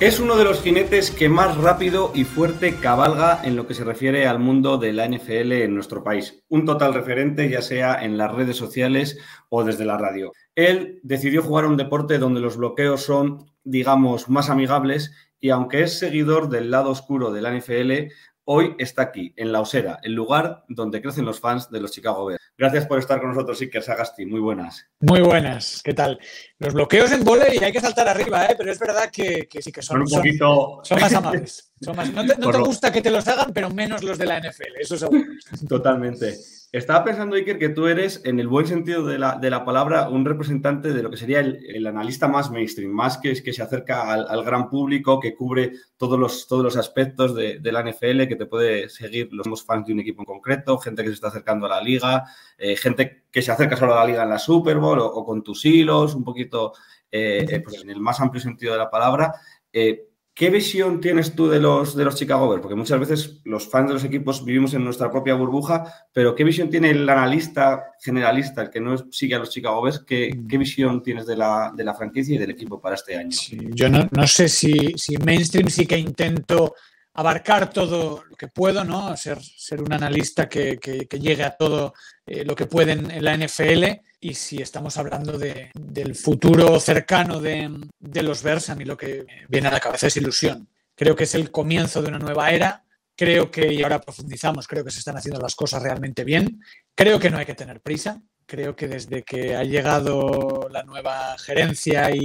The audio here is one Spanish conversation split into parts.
Es uno de los jinetes que más rápido y fuerte cabalga en lo que se refiere al mundo de la NFL en nuestro país. Un total referente, ya sea en las redes sociales o desde la radio. Él decidió jugar un deporte donde los bloqueos son, digamos, más amigables y aunque es seguidor del lado oscuro de la NFL, hoy está aquí, en La Osera, el lugar donde crecen los fans de los Chicago Bears. Gracias por estar con nosotros, Iker Sagasti. Muy buenas. Muy buenas, ¿qué tal? Los bloqueos en volei hay que saltar arriba, ¿eh? pero es verdad que, que sí que son, Son un poquito... son más amables. Son más- no te, no Por te lo- gusta que te los hagan, pero menos los de la NFL, eso seguro. Totalmente. Estaba pensando, Iker, que tú eres, en el buen sentido de la, de la palabra, un representante de lo que sería el, el analista más mainstream, más que, que se acerca al, al gran público, que cubre todos los, todos los aspectos de, de la NFL, que te puede seguir los fans de un equipo en concreto, gente que se está acercando a la liga, eh, gente que se acerca solo a la liga en la Super Bowl o, o con tus hilos, un poquito eh, eh, pues en el más amplio sentido de la palabra. Eh, ¿Qué visión tienes tú de los, de los Chicago Bears? Porque muchas veces los fans de los equipos vivimos en nuestra propia burbuja, pero ¿qué visión tiene el analista generalista, el que no sigue a los Chicago Bears? ¿Qué, qué visión tienes de la, de la franquicia y del equipo para este año? Sí, yo no, no sé si, si mainstream sí que intento abarcar todo lo que puedo, ¿no? Ser, ser un analista que, que- que llegue a todo eh, lo que puede en, la NFL. Y si estamos hablando de- del futuro cercano de, de los Bears, a mí lo que viene a la cabeza es ilusión. Creo que es el comienzo de una nueva era. Creo que, y ahora profundizamos, creo que se están haciendo las cosas realmente bien. Creo que no hay que tener prisa. Creo que desde que ha llegado la nueva gerencia y,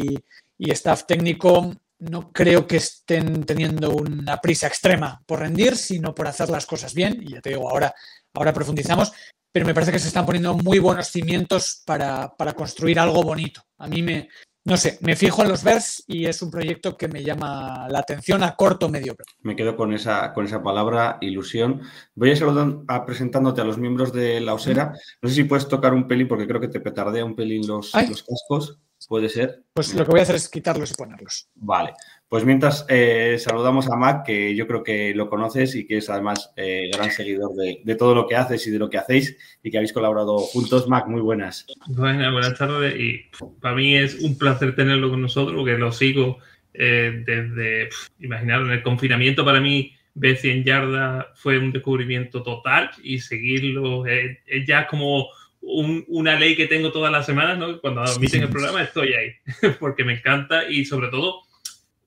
y staff técnico, no creo que estén teniendo una prisa extrema por rendir, sino por hacer las cosas bien. Y ya te digo, ahora, ahora profundizamos, pero me parece que se están poniendo muy buenos cimientos para, para construir algo bonito. A mí me, no sé, me fijo en los Bears y es un proyecto que me llama la atención a corto o medio plazo. Me quedo con esa, con esa palabra, ilusión. Voy a saludar a presentándote a los miembros de la Osera. No sé si puedes tocar un pelín, porque creo que te petardea un pelín los, Ay. los cascos. Puede ser. Pues lo que voy a hacer es quitarlos y ponerlos. Vale, pues mientras eh, saludamos a Mac, que yo creo que lo conoces y que es además eh, gran seguidor de, de todo lo que haces y de lo que hacéis y que habéis colaborado juntos. Mac, muy buenas. Buenas, buenas tardes y para mí es un placer tenerlo con nosotros porque lo sigo eh, desde, pf, imaginaros, en el confinamiento para mí ver 100 yardas fue un descubrimiento total y seguirlo eh, es ya como un- una ley que tengo todas las semanas, ¿no? Cuando admiten el programa estoy ahí porque me encanta y sobre todo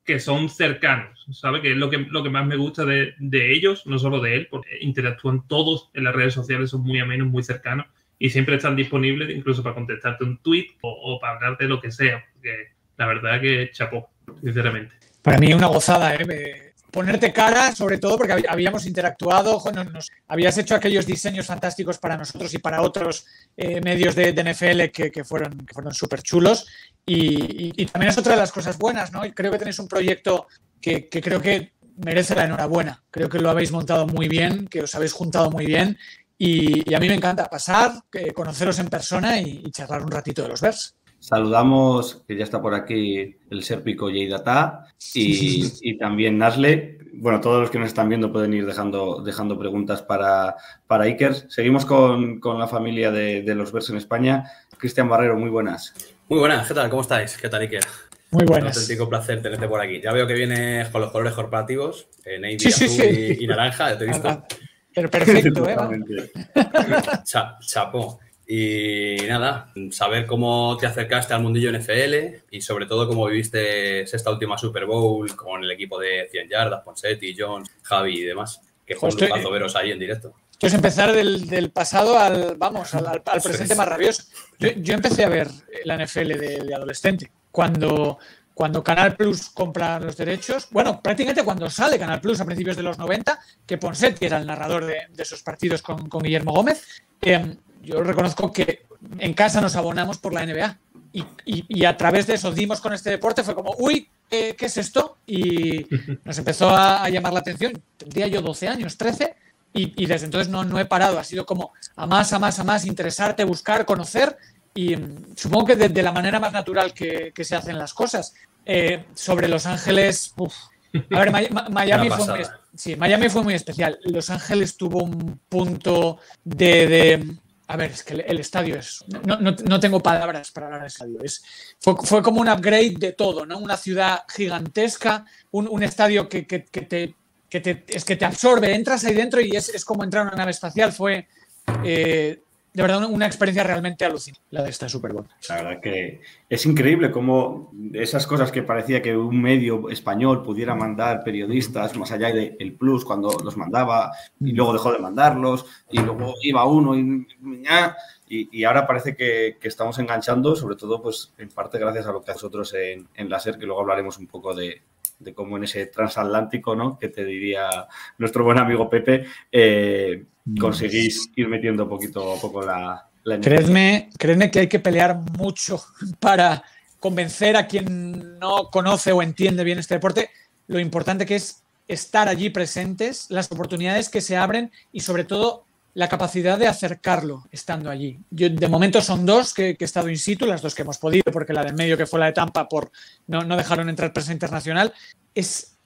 que son cercanos, ¿sabes? Que es lo que, lo que más me gusta de, de ellos, no solo de él, porque interactúan todos en las redes sociales, son muy amenos, muy cercanos y siempre están disponibles incluso para contestarte un tweet o, o para hablarte de lo que sea, porque la verdad que chapó, sinceramente. Para mí una gozada, ¿eh? Me- Ponerte cara, sobre todo porque hab- habíamos interactuado, habías hecho aquellos diseños fantásticos para nosotros y para otros eh, medios de, NFL que, fueron, que súper chulos. Y, también es otra de las cosas buenas, ¿no? Y creo que tenéis un proyecto que, creo que merece la enhorabuena. Creo que lo habéis montado muy bien, que os habéis juntado muy bien. Y, a mí me encanta pasar, eh, conoceros en persona y, charlar un ratito de los Bears. Saludamos, que ya está por aquí el sérpico Yeidata y, y también Nasle. Bueno, todos los que nos están viendo pueden ir dejando, dejando preguntas para, para Iker. Seguimos con, con la familia de, de los Vers en España. Cristian Barrero, muy buenas. Muy buenas, ¿qué tal? ¿Cómo estáis? ¿Qué tal, Iker? Muy Un buenas. auténtico placer tenerte por aquí. Ya veo que vienes con los colores corporativos, eh, navy, Sí, sí, azul sí. Y, y naranja, ya te he visto. Pero perfecto, ¿eh? Totalmente. Y nada, saber cómo te acercaste al mundillo NFL y sobre todo cómo viviste esta última Super Bowl con el equipo de 100 yardas, Ponsetti, Jones, Javi y demás. Que fue un Hostia. lujazo veros ahí en directo. Esto es empezar del, del pasado al, vamos, al, al- al presente más rabioso. Yo, yo empecé a ver la NFL de, de adolescente. Cuando, cuando Canal Plus compra los derechos, bueno, prácticamente cuando sale Canal Plus a principios de los 90, que Ponset, era el narrador de, esos partidos con, Guillermo Gómez, eh, yo reconozco que en casa nos abonamos por la NBA. Y, a través de eso dimos con este deporte, fue como, uy, ¿qué, es esto? Y nos empezó a, llamar la atención. Tendría yo 12 años, 13, y, desde entonces no, no he parado. Ha sido como a más, a más, a más, interesarte, buscar, conocer, y mm, supongo que de, la manera más natural que, se hacen las cosas. Eh, sobre Los Ángeles, a ver, Miami fue, muy, sí, Miami fue muy especial. Los Ángeles tuvo un punto de a ver, es que el, estadio es. No, tengo palabras para hablar del estadio. Es, fue, como un upgrade de todo, ¿no? Una ciudad gigantesca, un, estadio que, te, es que te absorbe. Entras ahí dentro y es, como entrar en una nave espacial. Fue eh, de verdad una experiencia realmente alucinante, la de esta Super. La verdad que es increíble cómo esas cosas que parecía que un medio español pudiera mandar periodistas, más allá del Plus cuando los mandaba y luego dejó de mandarlos y luego iba uno y, y, ahora parece que, estamos enganchando, sobre todo pues en parte gracias a lo que nosotros en, en Láser, que luego hablaremos un poco de, de cómo en ese transatlántico, ¿no? Que te diría nuestro buen amigo Pepe, eh, conseguís ir metiendo poquito a poco la, la creedme, que hay que pelear mucho para convencer a quien no conoce o entiende bien este deporte. Lo importante que es estar allí presentes, las oportunidades que se abren y sobre todo la capacidad de acercarlo estando allí. Yo, de momento son dos que, he estado in situ, las dos que hemos podido, porque la de medio que fue la de Tampa por no, no dejaron entrar prensa internacional. Es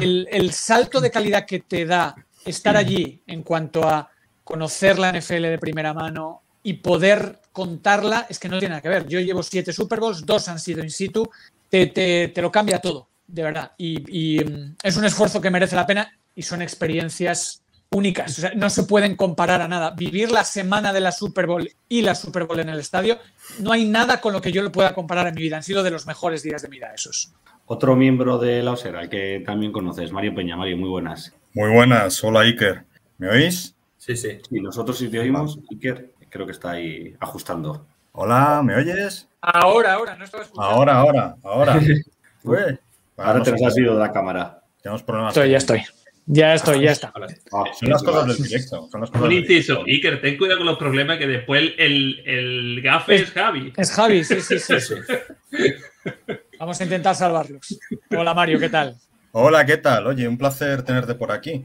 el, el, salto de calidad que te da estar allí en cuanto a conocer la NFL de primera mano y poder contarla, es que no tiene nada que ver. Yo llevo siete Super Bowls, dos han sido in situ, te, te, te lo cambia todo, de verdad. Y, y mm, es un esfuerzo que merece la pena y son experiencias únicas, no se pueden comparar a nada. Vivir la semana de la Super Bowl y la Super Bowl en el estadio, no hay nada con lo que yo lo pueda comparar en mi vida. Han sido de los mejores días de mi vida esos. Otro miembro de la Osera que también conoces, Mario Peña. Mario, muy buenas. Muy buenas, hola Iker. ¿Me oís? Sí, sí. Y nosotros sí te oímos, Iker, creo que está ahí ajustando. Hola, ¿me oyes? Ahora, ahora, no estaba escuchando. Ahora, ahora, ahora. ahora te nos has ido de la cámara. Tenemos problemas. Estoy, ya estoy. Ya estoy, ya está. Ah, son las cosas del directo. Un inciso, Iker, ten cuidado con los problemas que después el, el gafe es, Javi. Es Javi, sí, sí, sí. Vamos a intentar salvarlos. Hola Mario, ¿qué tal? Hola, ¿qué tal? Oye, un placer tenerte por aquí.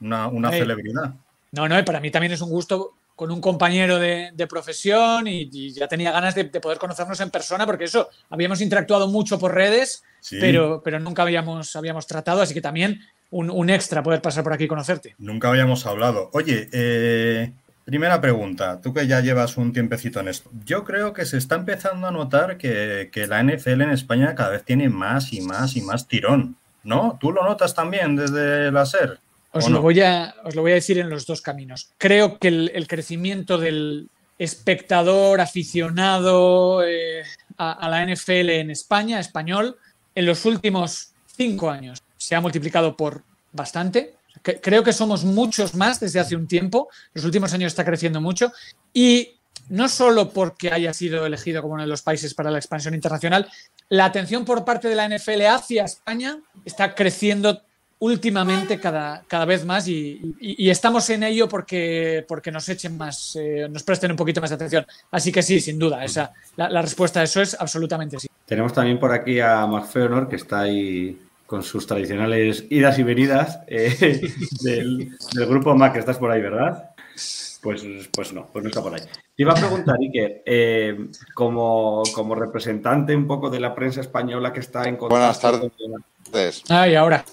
Una, una celebridad. No, no, para mí también es un gusto con un compañero de, profesión y, ya tenía ganas de, poder conocernos en persona porque eso, habíamos interactuado mucho por redes, pero, pero nunca habíamos, habíamos tratado, así que también un, extra poder pasar por aquí y conocerte. Nunca habíamos hablado. Oye, eh, primera pregunta, tú que ya llevas un tiempecito en esto. Yo creo que se está empezando a notar que, la NFL en España cada vez tiene más y más y más tirón, ¿no? ¿Tú lo notas también desde la SER? Os, lo voy a, os lo voy a decir en los dos caminos. Creo que el, crecimiento del espectador aficionado eh, a la NFL en España, español, en los últimos cinco años se ha multiplicado por bastante. Creo que somos muchos más desde hace un tiempo. Los últimos años está creciendo mucho. Y no solo porque haya sido elegido como uno de los países para la expansión internacional, la atención por parte de la NFL hacia España está creciendo últimamente cada, cada vez más y, estamos en ello porque, porque nos echen más, eh, nos presten un poquito más de atención. Así que sí, sin duda, esa, la, respuesta a eso es absolutamente sí. Tenemos también por aquí a Mark Feonor, que está ahí con sus tradicionales idas y venidas eh, del, grupo Mac. Estás por ahí, ¿verdad? Pues, pues no, pues no está por ahí. Te iba a preguntar, Iker, eh, como, como representante un poco de la prensa española que está en Buenas tardes. Ah, y ahora.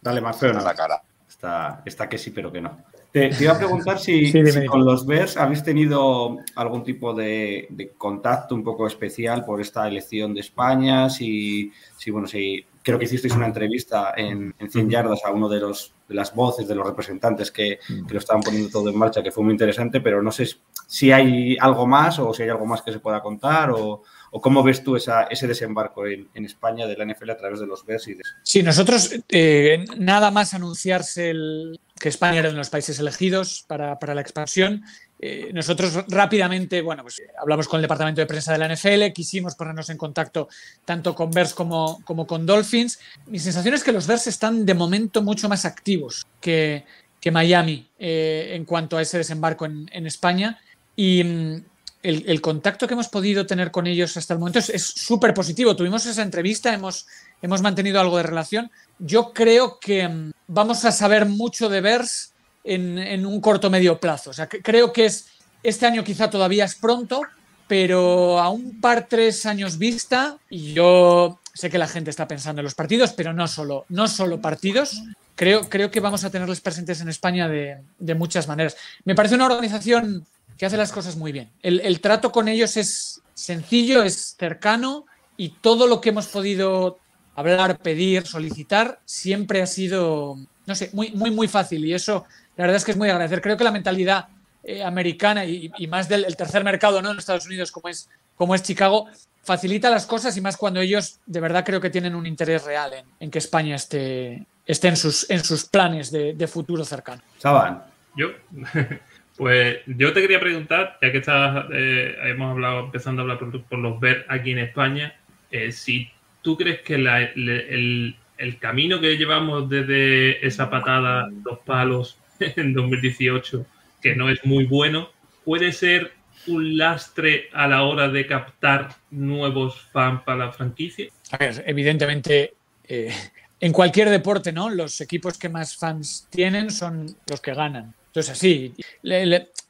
Dale, más feo. la cara. Está, está que sí, pero que no. Te, iba a preguntar si, con los Bears habéis tenido algún tipo de, contacto un poco especial por esta elección de España, si, si bueno, si creo que hicisteis una entrevista en, en 100 yardas a uno de los de las voces de los representantes que, que, lo estaban poniendo todo en marcha, que fue muy interesante, pero no sé si hay algo más o si hay algo más que se pueda contar o, o cómo ves tú esa, ese desembarco en, en, España de la NFL a través de los Bears y de... Sí, nosotros eh, nada más anunciarse el, que España era uno de los países elegidos para, para la expansión, eh, nosotros rápidamente, bueno, pues hablamos con el departamento de prensa de la NFL, quisimos ponernos en contacto tanto con Bears como, como con Dolphins. Mi sensación es que los Bears están de momento mucho más activos que, que Miami eh, en cuanto a ese desembarco en, en España. Y mm, el, el, contacto que hemos podido tener con ellos hasta el momento es súper positivo. Tuvimos esa entrevista, hemos, hemos mantenido algo de relación. Yo creo que mm, vamos a saber mucho de Bears en, en un corto medio plazo. O sea, que, creo que es este año quizá todavía es pronto, pero a un par, tres años vista, y yo sé que la gente está pensando en los partidos, pero no solo, no solo partidos. Creo, creo que vamos a tenerles presentes en España de, de muchas maneras. Me parece una organización que hace las cosas muy bien. El, el, trato con ellos es sencillo, es cercano y todo lo que hemos podido hablar, pedir, solicitar, siempre ha sido, no sé, muy, muy, muy fácil. Y eso la verdad es que es muy agradecer. Creo que la mentalidad eh, americana y, y, más del tercer mercado ¿no? en Estados Unidos como es, como es Chicago facilita las cosas y más cuando ellos de verdad creo que tienen un interés real en, en que España esté, esté en, sus, en sus planes de, de futuro cercano. Saban. Yo, pues yo te quería preguntar, ya que estás, eh, hemos hablado, empezando a hablar por, por los ver aquí en España, eh, si tú crees que la, el, el camino que llevamos desde esa patada, dos palos, en 2018, que no es muy bueno, puede ser un lastre a la hora de captar nuevos fans para la franquicia? A ver, evidentemente, eh, en cualquier deporte, ¿no? Los equipos que más fans tienen son los que ganan. Entonces, así,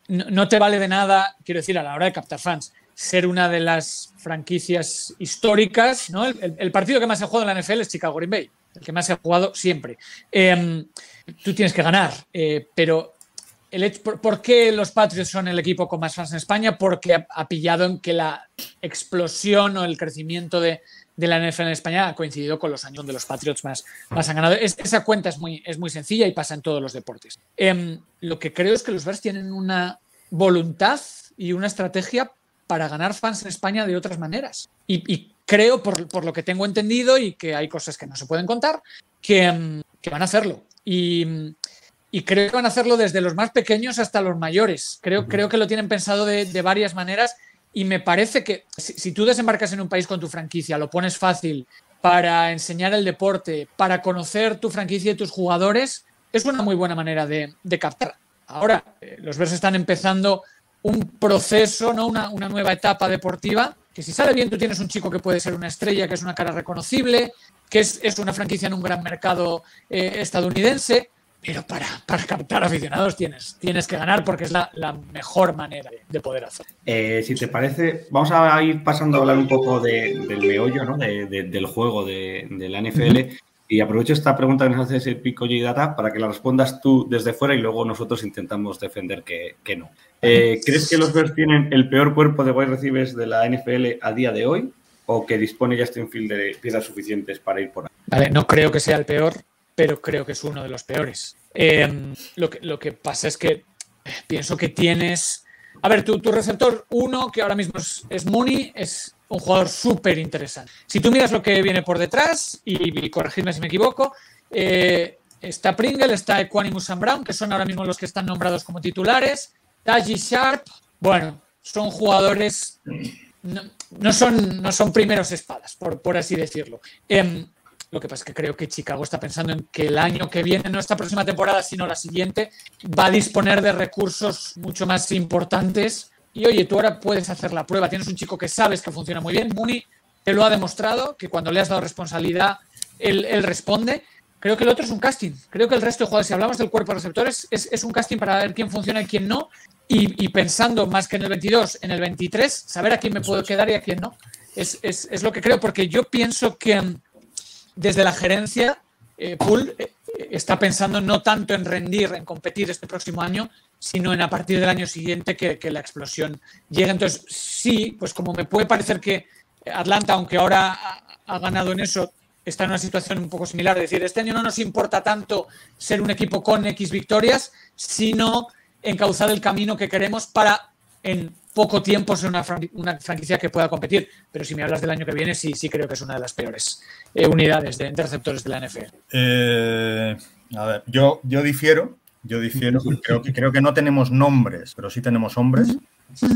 no te vale de nada, quiero decir, a la hora de captar fans, ser una de las franquicias históricas, ¿no? El, el partido que más se jugado en la NFL es Chicago Green Bay, el que más se ha jugado siempre. Eh, tú tienes que ganar, eh, pero el por, qué los Patriots son el equipo con más fans en España? Porque ha, pillado en que la explosión o el crecimiento de, la NFL en España ha coincidido con los años donde los Patriots más, más han ganado. Es, esa cuenta es muy, es muy sencilla y pasa en todos los deportes. Eh, lo que creo es que los Bears tienen una voluntad y una estrategia para ganar fans en España de otras maneras. Y creo, por, por, lo que tengo entendido, y que hay cosas que no se pueden contar, que, que van a hacerlo. Y, y, creo que van a hacerlo desde los más pequeños hasta los mayores. Creo, creo que lo tienen pensado de, de varias maneras y me parece que si, si, tú desembarcas en un país con tu franquicia, lo pones fácil para enseñar el deporte, para conocer tu franquicia y tus jugadores, es una muy buena manera de, de captar. Ahora, eh, los Bears están empezando un proceso, ¿no? una, una nueva etapa deportiva, que si sale bien tú tienes un chico que puede ser una estrella, que es una cara reconocible, que es, es una franquicia en un gran mercado eh, estadounidense, pero para, para, captar aficionados tienes, tienes que ganar porque es la, la mejor manera de, de poder hacer. Eh, si te parece, vamos a ir pasando a hablar un poco de, del meollo, ¿no? de, del juego de, la NFL. Y aprovecho esta pregunta que nos hace ese Pico y Data para que la respondas tú desde fuera y luego nosotros intentamos defender que, que no. Eh, ¿Crees que los Bears tienen el peor cuerpo de wide receivers de la NFL a día de hoy? ¿O que dispone Justin Field de piezas suficientes para ir por ahí? Vale, no creo que sea el peor, pero creo que es uno de los peores. Eh, lo, que, lo que pasa es que pienso que tienes. A ver, tu, tu receptor uno, que ahora mismo es, es Mooney, es un jugador súper interesante. Si tú miras lo que viene por detrás, y, corregidme si me equivoco, eh, está Pringle, está Equanimus and Brown, que son ahora mismo los que están nombrados como titulares. Taji Sharp, bueno, son jugadores, no, son, no son primeros espadas, por, por así decirlo. Eh, lo que pasa es que creo que Chicago está pensando en que el año que viene, no esta próxima temporada, sino la siguiente, va a disponer de recursos mucho más importantes. Y oye, tú ahora puedes hacer la prueba. Tienes un chico que sabes que funciona muy bien. Mooney te lo ha demostrado, que cuando le has dado responsabilidad, él, él responde. Creo que el otro es un casting. Creo que el resto de jugadores, si hablamos del cuerpo de receptores, es, es un casting para ver quién funciona y quién no. Y, y, pensando más que en el 22, en el 23, saber a quién me puedo quedar y a quién no. Es, es, es lo que creo, porque yo pienso que desde la gerencia, eh, Pool eh, está pensando no tanto en rendir, en competir este próximo año, sino en a partir del año siguiente que, la explosión llegue. Entonces, sí, pues como me puede parecer que Atlanta, aunque ahora ha, ha ganado en eso, está en una situación un poco similar. Es decir, este año no nos importa tanto ser un equipo con X victorias, sino encauzar el camino que queremos para en poco tiempo ser una, fran una, franquicia que pueda competir. Pero si me hablas del año que viene, sí, sí creo que es una de las peores eh, unidades de, receptores de la NFL. Eh, a ver, yo, yo difiero Yo difiero, creo que, creo que no tenemos nombres, pero sí tenemos hombres.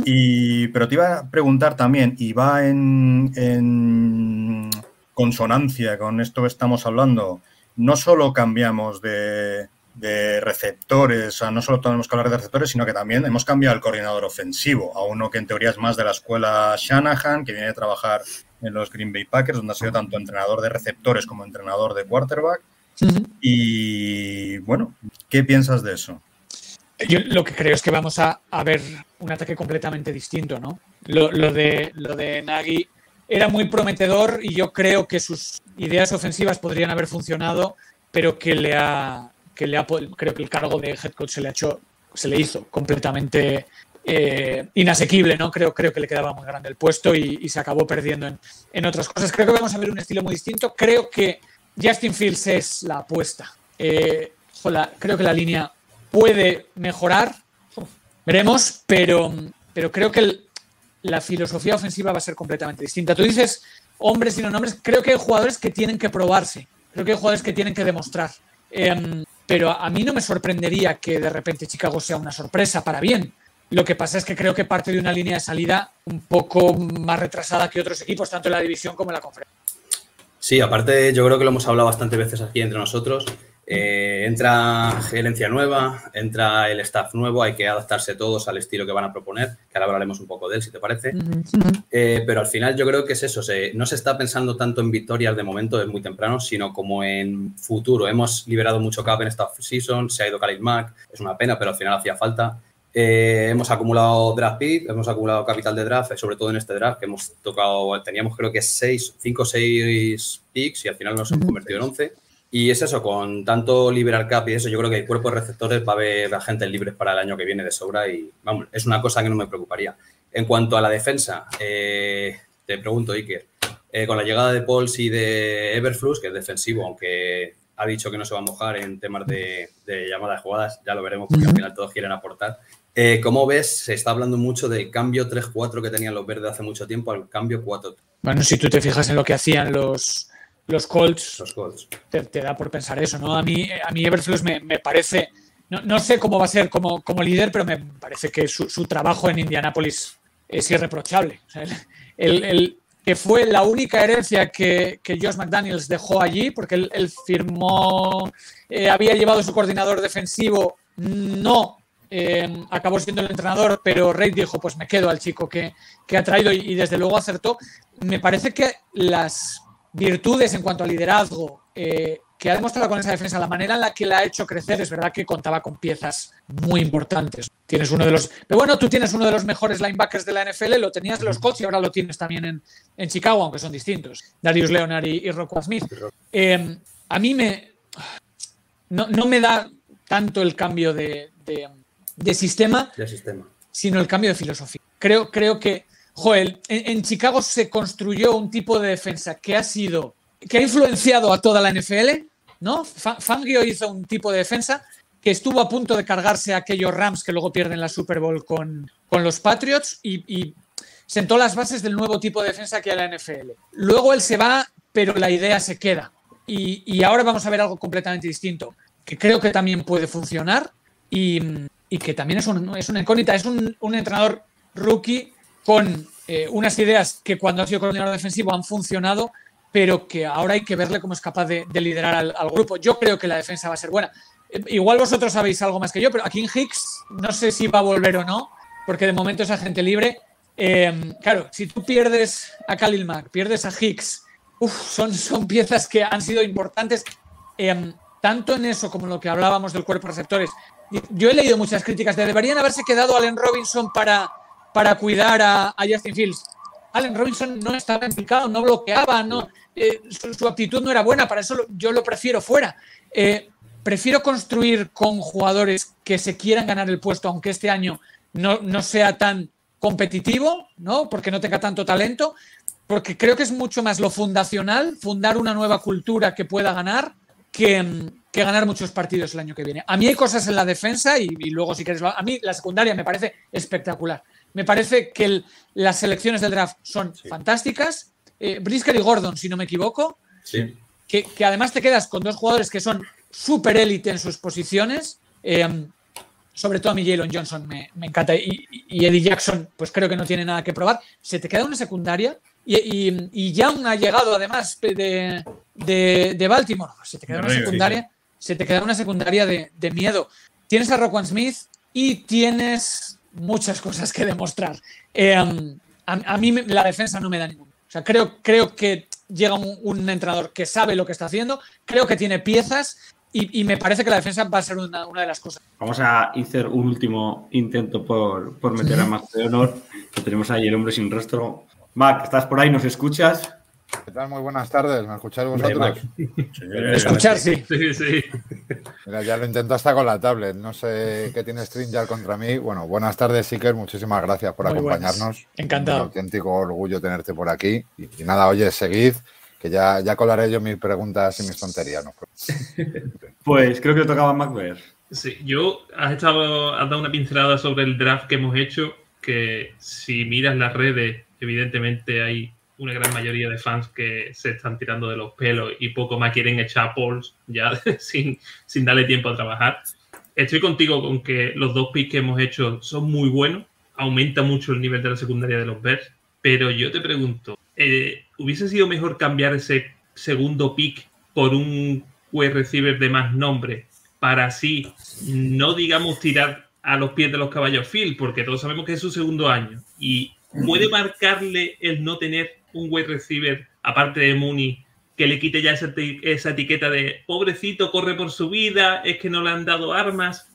Y, pero te iba a preguntar también, y va en, en consonancia con esto que estamos hablando, no solo cambiamos de, de receptores, o sea, no solo tenemos que hablar de receptores, sino que también hemos cambiado el coordinador ofensivo a uno que en teoría es más de la escuela Shanahan, que viene a trabajar en los Green Bay Packers, donde ha sido tanto entrenador de receptores como entrenador de quarterback. Y bueno, ¿qué piensas de eso? Yo lo que creo es que vamos a, a ver un ataque completamente distinto, ¿no? Lo, lo de, lo de Nagy era muy prometedor y yo creo que sus ideas ofensivas podrían haber funcionado, pero que le ha, que le ha creo que el cargo de head coach se le ha hecho, se le hizo completamente eh, inasequible, ¿no? Creo, creo que le quedaba muy grande el puesto y, se acabó perdiendo en, en, otras cosas. Creo que vamos a ver un estilo muy distinto. Creo que Justin Fields es la apuesta. Eh, creo que la línea puede mejorar, veremos, pero, pero creo que la filosofía ofensiva va a ser completamente distinta. Tú dices hombres y no nombres, creo que hay jugadores que tienen que probarse, creo que hay jugadores que tienen que demostrar. Eh, pero a mí no me sorprendería que de repente Chicago sea una sorpresa para bien. Lo que pasa es que creo que parte de una línea de salida un poco más retrasada que otros equipos, tanto en la división como en la conferencia. Sí, aparte yo creo que lo hemos hablado bastantes veces aquí entre nosotros. Eh, entra gerencia nueva, entra el staff nuevo, hay que adaptarse todos al estilo que van a proponer, que ahora hablaremos un poco de él, si te parece. Uh -huh. eh, pero al final yo creo que es eso, se, no se está pensando tanto en victorias de momento, es muy temprano, sino como en futuro. Hemos liberado mucho cap en esta season, se ha ido Khalid Mack, es una pena, pero al final hacía falta. Eh, hemos acumulado draft pick, hemos acumulado capital de draft, sobre todo en este draft que hemos tocado, teníamos creo que 5 o 6 picks y al final nos hemos convertido en 11. Y es eso, con tanto liberar cap y eso, yo creo que el cuerpo de receptores va a haber agentes libres para el año que viene de sobra y vamos, es una cosa que no me preocuparía. En cuanto a la defensa, eh, te pregunto, Iker, eh, con la llegada de Pauls y de Everflux, que es defensivo, aunque ha dicho que no se va a mojar en temas de, llamadas jugadas, ya lo veremos porque al final todos quieren aportar. Eh, ¿Cómo ves? Se está hablando mucho del cambio 3-4 que tenían los verdes hace mucho tiempo al cambio 4 Bueno, si tú te fijas en lo que hacían los, los Colts, los Colts. Te, te, da por pensar eso, ¿no? A mí, a mí Everflux me, me parece, no, no, sé cómo va a ser como, como líder, pero me parece que su, su trabajo en Indianápolis es irreprochable. O sea, el, el, el, que fue la única herencia que, que Josh McDaniels dejó allí, porque él, él firmó, eh, había llevado su coordinador defensivo, no eh, acabó siendo el entrenador, pero Reid dijo, pues me quedo al chico que, que ha traído y, y, desde luego acertó. Me parece que las virtudes en cuanto a liderazgo eh, que ha demostrado con esa defensa, la manera en la que la ha hecho crecer, es verdad que contaba con piezas muy importantes. Tienes uno de los. Pero bueno, tú tienes uno de los mejores linebackers de la NFL, lo tenías de los Colts y ahora lo tienes también en, en Chicago, aunque son distintos. Darius Leonard y, y Rockwell Smith. Eh, a mí me. No, no, me da tanto el cambio de, de, de, sistema, de, sistema, sino el cambio de filosofía. Creo, creo que. Joel, en, Chicago se construyó un tipo de defensa que ha sido que ha influenciado a toda la NFL, ¿no? Fangio hizo un tipo de defensa que estuvo a punto de cargarse a aquellos Rams que luego pierden la Super Bowl con, con los Patriots y, sentó las bases del nuevo tipo de defensa que hay en la NFL. Luego él se va, pero la idea se queda. Y, ahora vamos a ver algo completamente distinto, que creo que también puede funcionar y, que también es, un, es una incógnita. Es un entrenador rookie con eh, unas ideas que cuando ha sido coordinador defensivo han funcionado, pero que ahora hay que verle cómo es capaz de, de liderar al, al, grupo. Yo creo que la defensa va a ser buena. Eh, igual vosotros sabéis algo más que yo, pero aquí en Hicks no sé si va a volver o no, porque de momento es agente libre. Eh, claro, si tú pierdes a Khalil Mack, pierdes a Hicks, uf, son, son piezas que han sido importantes, eh, tanto en eso como en lo que hablábamos del cuerpo receptores. Yo he leído muchas críticas de deberían haberse quedado Allen Robinson para, para cuidar a, a Justin Fields. Allen Robinson no estaba implicado, no bloqueaba, no, eh, su, su, actitud no era buena, para eso lo, yo lo prefiero fuera. Eh, prefiero construir con jugadores que se quieran ganar el puesto, aunque este año no, no, sea tan competitivo, ¿no? porque no tenga tanto talento, porque creo que es mucho más lo fundacional, fundar una nueva cultura que pueda ganar, que, que ganar muchos partidos el año que viene. A mí hay cosas en la defensa y, y luego si quieres, a mí la secundaria me parece espectacular. Me parece que el, las selecciones del draft son sí. fantásticas. Eh, Brisker y Gordon, si no me equivoco. Sí. Que, que, además te quedas con dos jugadores que son súper élite en sus posiciones. Eh, sobre todo a mí Jalen Johnson me, me encanta y, y, Eddie Jackson pues creo que no tiene nada que probar. Se te queda una secundaria y, y, y Young ha llegado además de, de, de Baltimore. Se te queda una secundaria, se te queda una secundaria de, de miedo. Tienes a Roquan Smith y tienes muchas cosas que demostrar. Eh, a, a, mí la defensa no me da ningún. O sea, creo, creo que llega un, un, entrenador que sabe lo que está haciendo, creo que tiene piezas y, y me parece que la defensa va a ser una, una, de las cosas. Vamos a hacer un último intento por, por meter a Max de honor, que tenemos ahí el hombre sin rostro. Mac, ¿estás por ahí? ¿Nos escuchas? ¿Qué tal? Muy buenas tardes. ¿Me escucháis vosotros? Sí, Escuchar, sí. sí, sí. Mira, ya lo intento hasta con la tablet. No sé qué tiene StreamYard contra mí. Bueno, buenas tardes, Siker. Muchísimas gracias por Muy acompañarnos. buenas. Encantado. Un auténtico orgullo tenerte por aquí. Y, y nada, oye, seguid, que ya, ya colaré yo mis preguntas y mis tonterías. ¿no? Pues creo que le tocaba a MacBear. Sí, yo has, estado, has dado una pincelada sobre el draft que hemos hecho, que si miras las redes, evidentemente hay una gran mayoría de fans que se están tirando de los pelos y poco más quieren echar polls ya sin, sin darle tiempo a trabajar. Estoy contigo con que los dos picks que hemos hecho son muy buenos, aumenta mucho el nivel de la secundaria de los Bears, pero yo te pregunto, eh, ¿hubiese sido mejor cambiar ese segundo pick por un wide receiver de más nombre para así no digamos tirar a los pies de los caballos Phil, porque todos sabemos que es su segundo año y puede marcarle el no tener un wide receiver, aparte de Mooney, que le quite ya esa, esa, etiqueta de pobrecito, corre por su vida, es que no le han dado armas.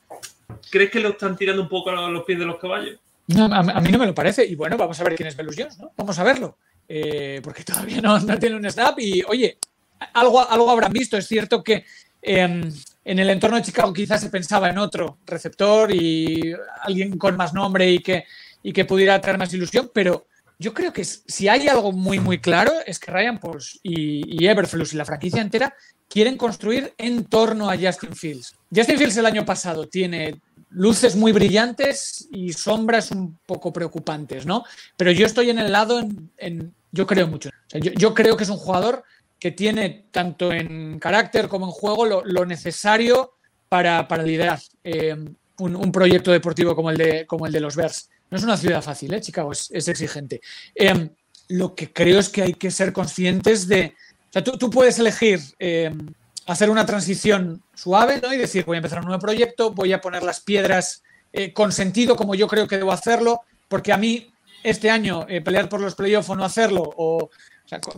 ¿Crees que lo están tirando un poco a los pies de los caballos? No, a, mí no me lo parece. Y bueno, vamos a ver quién es Velus Jones, ¿no? Vamos a verlo. Eh, porque todavía no, no, tiene un snap. Y oye, algo, algo habrán visto. Es cierto que eh, en el entorno de Chicago quizás se pensaba en otro receptor y alguien con más nombre y que, y que pudiera traer más ilusión, pero yo creo que si hay algo muy, muy claro es que Ryan Pauls y, y y la franquicia entera quieren construir en torno a Justin Fields. Justin Fields el año pasado tiene luces muy brillantes y sombras un poco preocupantes, ¿no? Pero yo estoy en el lado, en, en yo creo mucho. Yo, creo que es un jugador que tiene tanto en carácter como en juego lo, lo necesario para, para liderar eh, un, un, proyecto deportivo como el de, como el de los Bears. No es una ciudad fácil, ¿eh? Chicago es, exigente. Eh, lo que creo es que hay que ser conscientes de. O sea, tú, puedes elegir eh, hacer una transición suave ¿no? y decir, voy a empezar un nuevo proyecto, voy a poner las piedras eh, con sentido como yo creo que debo hacerlo, porque a mí este año eh, pelear por los playoffs o no hacerlo, o,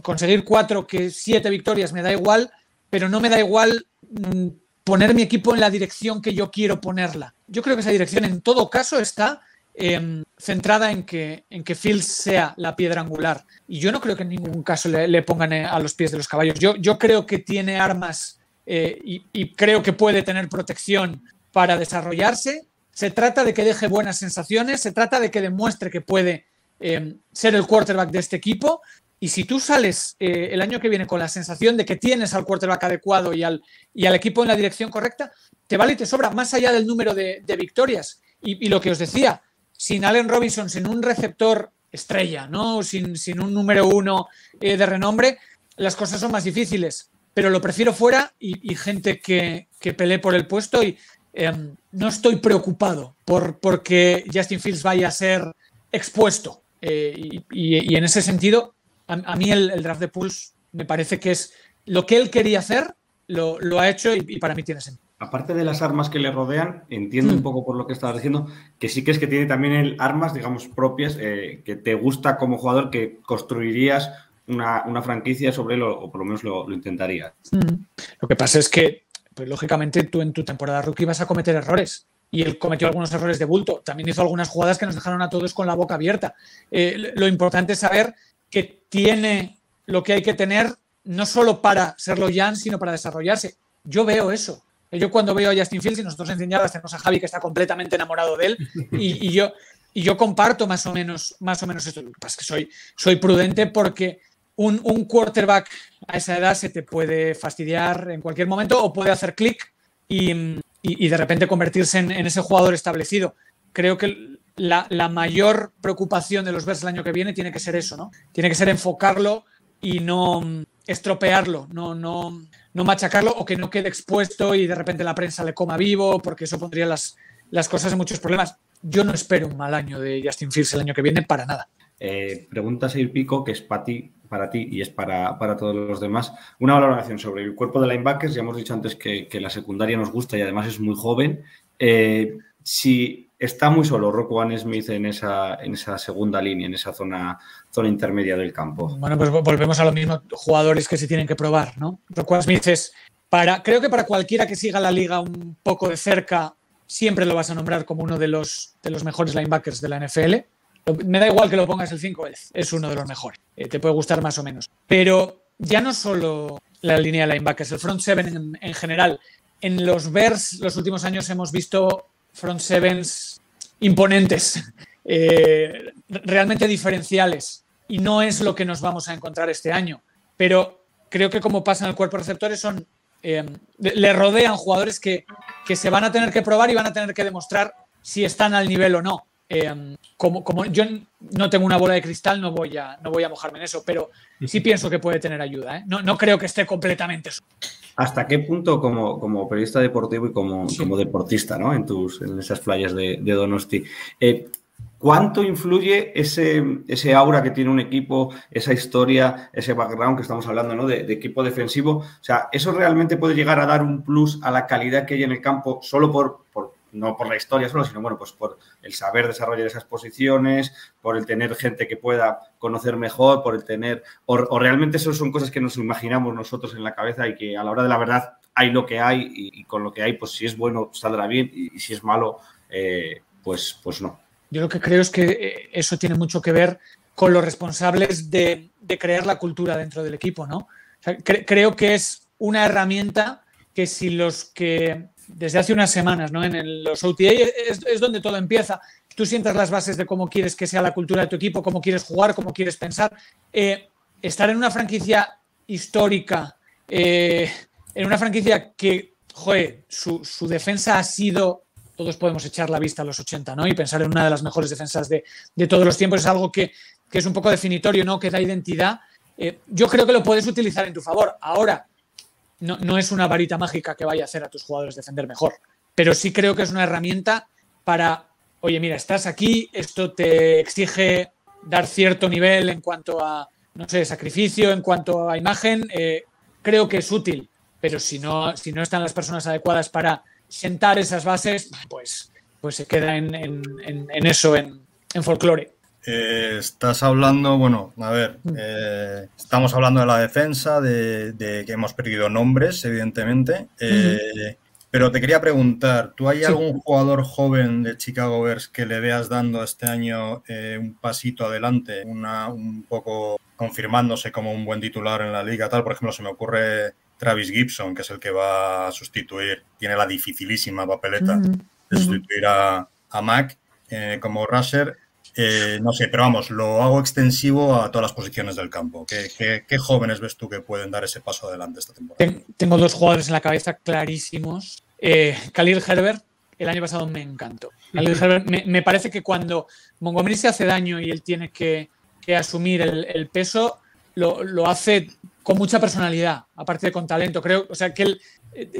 conseguir cuatro que siete victorias me da igual, pero no me da igual mmm, poner mi equipo en la dirección que yo quiero ponerla. Yo creo que esa dirección en todo caso está eh, centrada en que, en que Fields sea la piedra angular. Y yo no creo que en ningún caso le, le pongan a los pies de los caballos. Yo, yo creo que tiene armas eh, y, y, creo que puede tener protección para desarrollarse. Se trata de que deje buenas sensaciones, se trata de que demuestre que puede eh, ser el quarterback de este equipo. Y si tú sales eh, el año que viene con la sensación de que tienes al quarterback adecuado y al, y al equipo en la dirección correcta, te vale y te sobra más allá del número de, de victorias. Y, y lo que os decía, sin Allen Robinson, sin un receptor estrella, ¿no? sin, sin un número uno eh, de renombre, las cosas son más difíciles. Pero lo prefiero fuera y, gente que, que, pelee por el puesto y eh, no estoy preocupado por porque Justin Fields vaya a ser expuesto. Eh, y, y, en ese sentido, a, mí el, el, draft de Pulse me parece que es lo que él quería hacer, lo, lo ha hecho y, para mí tiene sentido aparte de las armas que le rodean, entiendo mm. un poco por lo que estabas diciendo, que sí que es que tiene también el armas, digamos, propias, eh, que te gusta como jugador, que construirías una, una franquicia sobre él, o, o por lo menos lo, lo intentarías. Mm. Lo que pasa es que, pues lógicamente, tú en tu temporada rookie vas a cometer errores. Y él cometió algunos errores de bulto. También hizo algunas jugadas que nos dejaron a todos con la boca abierta. Eh, lo importante es saber que tiene lo que hay que tener, no solo para serlo Jan, sino para desarrollarse. Yo veo eso yo cuando veo a Justin Fields y nosotros en Yardas tenemos a Javi que está completamente enamorado de él y, yo, y yo comparto más o menos, más o menos esto. Es que soy, soy prudente porque un, un quarterback a esa edad se te puede fastidiar en cualquier momento o puede hacer clic y, y, y, de repente convertirse en, en, ese jugador establecido. Creo que la, la, mayor preocupación de los Bears el año que viene tiene que ser eso, ¿no? Tiene que ser enfocarlo y no estropearlo, no, no, no machacarlo o que no quede expuesto y de repente la prensa le coma vivo, porque eso pondría las, las cosas en muchos problemas. Yo no espero un mal año de Justin Fields el año que viene para nada. Eh, pregunta Seir Pico, que es para ti, para ti y es para, para, todos los demás. Una valoración sobre el cuerpo de linebackers. Ya hemos dicho antes que, que la secundaria nos gusta y además es muy joven. Eh, si está muy solo Rocco Smith en esa, en esa segunda línea, en esa zona, zona intermedia del campo. Bueno, pues volvemos a lo mismo, jugadores que se tienen que probar, ¿no? Rocco Smith es para, creo que para cualquiera que siga la liga un poco de cerca, siempre lo vas a nombrar como uno de los, de los mejores linebackers de la NFL. Me da igual que lo pongas el 5, es uno de los mejores. Eh, te puede gustar más o menos. Pero ya no solo la línea de linebackers, el front seven en, en general. En los Bears, los últimos años hemos visto front sevens imponentes, eh, realmente diferenciales. Y no es lo que nos vamos a encontrar este año. Pero creo que como pasa en el cuerpo de receptores, son, eh, le rodean jugadores que, que, se van a tener que probar y van a tener que demostrar si están al nivel o no. Eh, como, como, yo no tengo una bola de cristal, no voy, a, no voy a mojarme en eso, pero sí pienso que puede tener ayuda. ¿eh? No, no, creo que esté completamente. ¿Hasta qué punto como, como periodista deportivo y como, sí. como deportista ¿no? en, tus, en esas playas de, de Donosti? Eh, ¿Cuánto influye ese, ese, aura que tiene un equipo, esa historia, ese background que estamos hablando ¿no? de, de, equipo defensivo? O sea, ¿eso realmente puede llegar a dar un plus a la calidad que hay en el campo solo por, por no por la historia solo, sino bueno, pues por el saber desarrollar esas posiciones, por el tener gente que pueda conocer mejor, por el tener, o, realmente eso son cosas que nos imaginamos nosotros en la cabeza y que a la hora de la verdad hay lo que hay y, con lo que hay, pues si es bueno saldrá bien y, si es malo, eh, pues, pues no. Yo lo que creo es que eh, eso tiene mucho que ver con los responsables de, de crear la cultura dentro del equipo, ¿no? Creo que es una herramienta que si los que desde hace unas semanas, ¿no? En los OTA es, es, donde todo empieza. Tú sientas las bases de cómo quieres que sea la cultura de tu equipo, cómo quieres jugar, cómo quieres pensar. Eh, estar en una franquicia histórica, eh, en una franquicia que, joder, su, defensa ha sido, todos podemos echar la vista a los 80, ¿no? Y pensar en una de las mejores defensas de, todos los tiempos es algo que, que, es un poco definitorio, ¿no? Que da identidad. Eh, yo creo que lo puedes utilizar en tu favor. Ahora, no, no, es una varita mágica que vaya a hacer a tus jugadores defender mejor, pero sí creo que es una herramienta para, oye, mira, estás aquí, esto te exige dar cierto nivel en cuanto a, no sé, sacrificio, en cuanto a imagen, eh, creo que es útil, pero si no, si no están las personas adecuadas para sentar esas bases, pues, pues se queda en, en, en, en eso, en, folclore. Eh, estás hablando, bueno, a ver, eh, estamos hablando de la defensa, de, de, que hemos perdido nombres, evidentemente, eh, uh -huh. pero te quería preguntar, ¿tú hay sí. algún jugador joven de Chicago Bears que le veas dando este año un pasito adelante, una, un poco confirmándose como un buen titular en la liga, tal? Por ejemplo, se me ocurre Travis Gibson, que es el que va a sustituir, tiene la dificilísima papeleta uh -huh. de sustituir a, a Mac como rusher eh, no sé, pero vamos, lo hago extensivo a todas las posiciones del campo. ¿Qué, qué, qué jóvenes ves tú que pueden dar ese paso adelante esta temporada? Tengo dos jugadores en la cabeza clarísimos. Eh, Khalil Herbert, el año pasado me encantó. Khalil Herbert, me, me, parece que cuando Montgomery se hace daño y él tiene que, que asumir el, el peso, lo, lo, hace con mucha personalidad, aparte de con talento. Creo, o sea, que él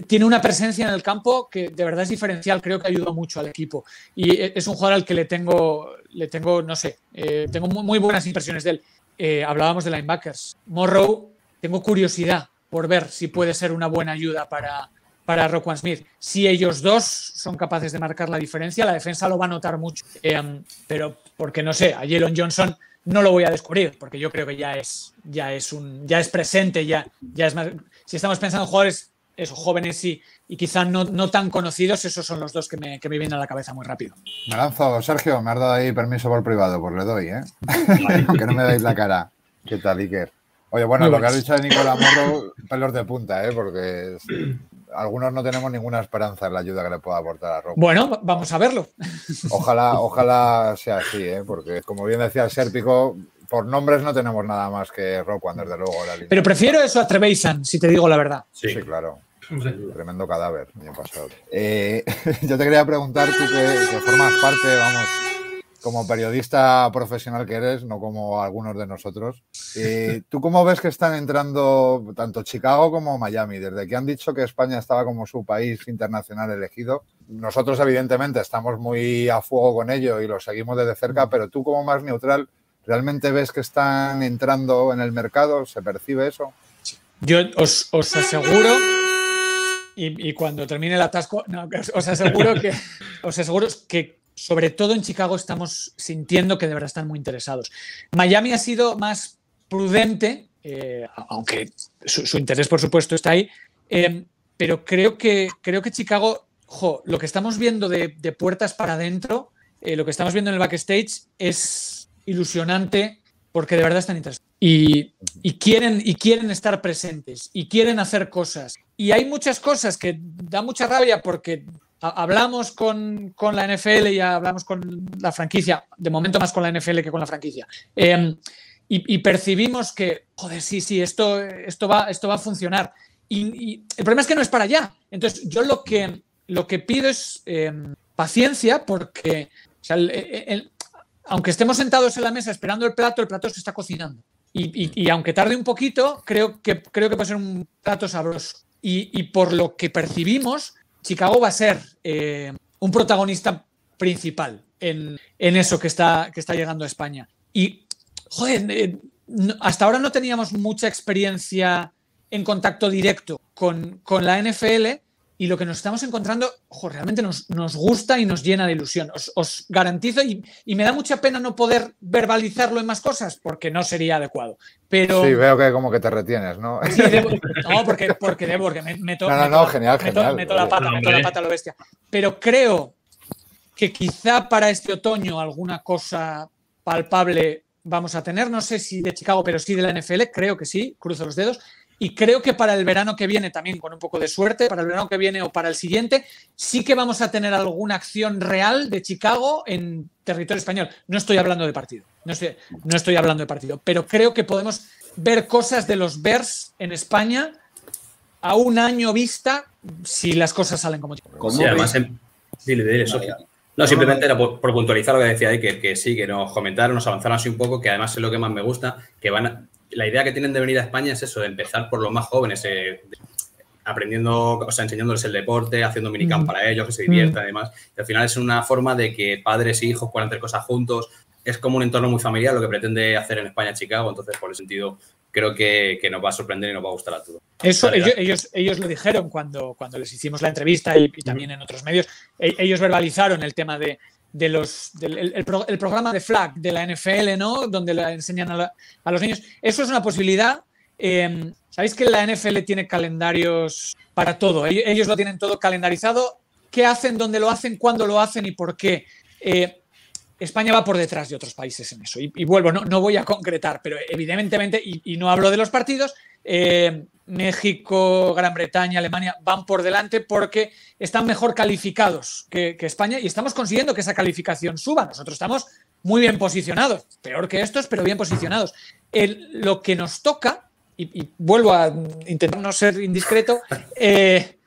tiene una presencia en el campo que de verdad es diferencial, creo que ayuda mucho al equipo. Y eh, es un jugador al que le tengo, le tengo no sé, eh, tengo muy, buenas impresiones de él. Eh, hablábamos de linebackers. Morrow, tengo curiosidad por ver si puede ser una buena ayuda para, para Roquan Smith. Si ellos dos son capaces de marcar la diferencia, la defensa lo va a notar mucho. Eh, pero porque no sé, a Jalen Johnson no lo voy a descubrir, porque yo creo que ya es, ya es, un, ya es presente, ya, ya es más. Si estamos pensando en jugadores esos jóvenes y, y quizá no, no, tan conocidos, esos son los dos que me, que me, vienen a la cabeza muy rápido. Me lanzo, Sergio, me has dado ahí permiso por privado, pues le doy, ¿eh? que no me dais la cara. ¿Qué tal, Iker? Oye, bueno, muy lo que has dicho de Nicolás Morro, pelos de punta, ¿eh? Porque es, algunos no tenemos ninguna esperanza en la ayuda que le pueda aportar a Rob. Bueno, vamos a verlo. Ojalá, ojalá sea así, ¿eh? Porque como bien decía el Sérpico, por nombres no tenemos nada más que Roquan, desde luego. La Pero prefiero eso a Trevisan, si te digo la verdad. Sí, sí claro. Tremendo cadáver, bien pasado. Eh, yo te quería preguntar, tú que, que, formas parte, vamos, como periodista profesional que eres, no como algunos de nosotros, eh, ¿tú cómo ves que están entrando tanto Chicago como Miami? Desde que han dicho que España estaba como su país internacional elegido, nosotros evidentemente estamos muy a fuego con ello y lo seguimos desde cerca, pero tú como más neutral, ¿realmente ves que están entrando en el mercado? ¿Se percibe eso? Yo os, os aseguro y, y, cuando termine el atasco, no, os aseguro que os aseguro que sobre todo en Chicago estamos sintiendo que de verdad están muy interesados. Miami ha sido más prudente, eh, aunque su, su, interés por supuesto está ahí, eh, pero creo que, creo que Chicago, jo, lo que estamos viendo de, de puertas para adentro, eh, lo que estamos viendo en el backstage es ilusionante porque de verdad están interesados. Y, y, quieren, y quieren estar presentes y quieren hacer cosas. Y hay muchas cosas que da mucha rabia porque hablamos con, con, la NFL y hablamos con la franquicia, de momento más con la NFL que con la franquicia, eh, y, y, percibimos que, joder, sí, sí, esto, esto, va, esto va a funcionar. Y, y, el problema es que no es para allá. Entonces, yo lo que, lo que pido es eh, paciencia porque, o sea, el, el, aunque estemos sentados en la mesa esperando el plato, el plato se está cocinando. Y, aunque tarde un poquito, creo que, creo que puede ser un plato sabroso. y por lo que percibimos, Chicago va a ser eh, un protagonista principal en, en, eso que está, que está llegando a España. Y, joder, eh, no, hasta ahora no teníamos mucha experiencia en contacto directo con, con la NFL y lo que nos estamos encontrando realmente nos, nos, gusta y nos llena de ilusión. Os, os garantizo, y, y, me da mucha pena no poder verbalizarlo en más cosas porque no sería adecuado. Pero, sí, veo que como que te retienes, ¿no? Sí, debo, no, porque, porque debo, porque me, meto, no, no, no, genial, meto, genial. meto la pata, meto la pata a lo bestia. Pero creo que quizá para este otoño alguna cosa palpable vamos a tener, no sé si de Chicago, pero sí de la NFL, creo que sí, cruzo los dedos. Y creo que para el verano que viene, también con un poco de suerte, para el verano que viene o para el siguiente, sí que vamos a tener alguna acción real de Chicago en territorio español. No estoy hablando de partido, no estoy, no estoy hablando de partido, pero creo que podemos ver cosas de los Bears en España a un año vista si las cosas salen como Chicago. Sí, además, en... dile, dile, Sofía. No, simplemente era por, por, puntualizar lo que decía Iker, que sí, que nos comentaron, nos avanzaron así un poco, que además es lo que más me gusta, que van a, la idea que tienen de venir a España es eso, de empezar por los más jóvenes, eh, aprendiendo, o sea, enseñándoles el deporte, haciendo minicamp mm. para ellos, que se diviertan mm. y demás. Y al final es una forma de que padres e hijos puedan hacer cosas juntos. Es como un entorno muy familiar lo que pretende hacer en España Chicago, entonces por ese sentido creo que, que, nos va a sorprender y nos va a gustar a todos. Eso ellos, ellos, ellos, lo dijeron cuando, cuando les hicimos la entrevista y, y también en otros medios. E, ellos verbalizaron el tema de, de los, del el, el, pro, el, programa de flag de la NFL, ¿no? Donde la enseñan a, la, a los niños. Eso es una posibilidad. Eh, Sabéis que la NFL tiene calendarios para todo. Ellos lo tienen todo calendarizado. ¿Qué hacen, dónde lo hacen, cuándo lo hacen y por qué? Eh, España va por detrás de otros países en eso. Y, vuelvo, no, voy a concretar, pero evidentemente, y, no hablo de los partidos, eh, México, Gran Bretaña, Alemania van por delante porque están mejor calificados que, España y estamos consiguiendo que esa calificación suba. Nosotros estamos muy bien posicionados, peor que estos, pero bien posicionados. Lo que nos toca, y, y, vuelvo a intentar no ser indiscreto, eh,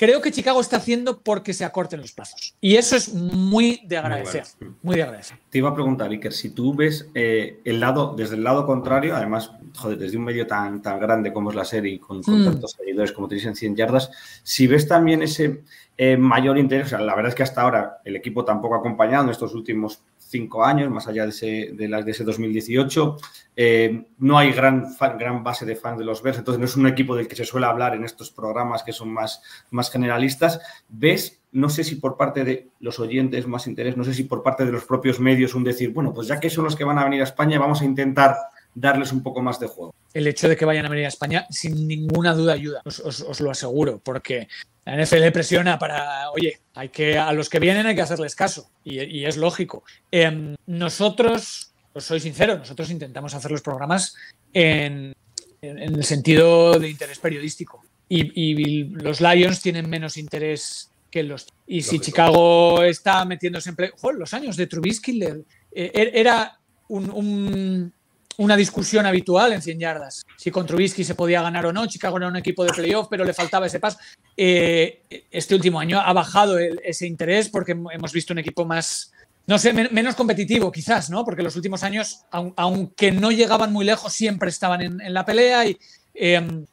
creo que Chicago está haciendo porque se acorten los plazos. Y eso es muy de agradecer. Muy, bueno. muy de agradecer. Te iba a preguntar, Iker, si tú ves eh, el lado, desde el lado contrario, además, joder, desde un medio tan, tan grande como es la serie, con, con mm. tantos seguidores como tenéis en 100 yardas, si ves también ese eh, mayor interés, o sea, la verdad es que hasta ahora el equipo tampoco ha acompañado en estos últimos cinco años, más allá de ese, de de ese 2018. Eh, no hay gran, gran base de fans de los Bears, entonces no es un equipo del que se suele hablar en estos programas que son más, más generalistas. ¿Ves, no sé si por parte de los oyentes más interés, no sé si por parte de los propios medios un decir, bueno, pues ya que son los que van a venir a España, vamos a intentar darles un poco más de juego. El hecho de que vayan a venir a España, sin ninguna duda, ayuda, os, os, os lo aseguro, porque la NFL presiona para, oye, hay que, a los que vienen hay que hacerles caso, y, y es lógico. Eh, nosotros, os soy sincero, nosotros intentamos hacer los programas en, en, en el sentido de interés periodístico, y, y, los Lions tienen menos interés que los. Y lógico. si Chicago está metiéndose en play, ¡Joder, los años de Trubisky le, eh, era un, un una discusión habitual en 100 yardas. Si con Trubisky se podía ganar o no, Chicago era un equipo de playoff, pero le faltaba ese paso. Eh, este último año ha bajado ese interés porque hemos visto un equipo más, no sé, men- menos competitivo quizás, ¿no? Porque los últimos años, aun- aunque no llegaban muy lejos, siempre estaban en, la pelea y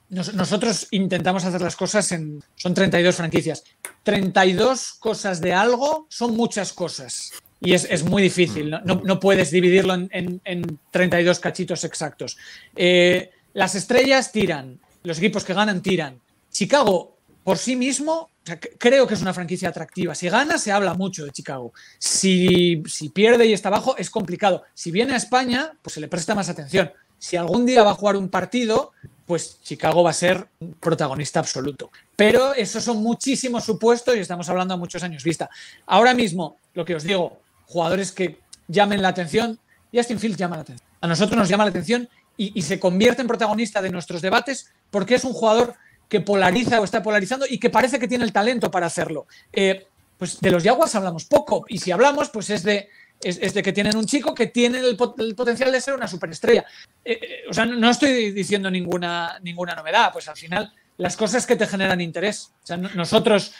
nos- nosotros intentamos hacer las cosas en... Son 32 franquicias. 32 cosas de algo son muchas cosas. Y es, es muy difícil, ¿no? No, no puedes dividirlo en, en- en 32 cachitos exactos. Eh, las estrellas tiran, los equipos que ganan tiran. Chicago, por sí mismo, o sea, c- creo que es una franquicia atractiva. Si gana, se habla mucho de Chicago. Si, si pierde y está abajo, es complicado. Si viene a España, pues se le presta más atención. Si algún día va a jugar un partido, pues Chicago va a ser protagonista absoluto. Pero esos son muchísimos supuestos y estamos hablando a muchos años vista. Ahora mismo, lo que os digo, jugadores que llamen la atención, Justin Fields llama la atención. A nosotros nos llama la atención y, se convierte en protagonista de nuestros debates porque es un jugador que polariza o está polarizando y que parece que tiene el talento para hacerlo. Eh, pues de los Jaguars hablamos poco y si hablamos, pues es de, es, de que tienen un chico que tiene el, pot- el potencial de ser una superestrella. Eh, eh, o sea, no, estoy diciendo ninguna, ninguna novedad, pues al final las cosas que te generan interés. O sea, no- nosotros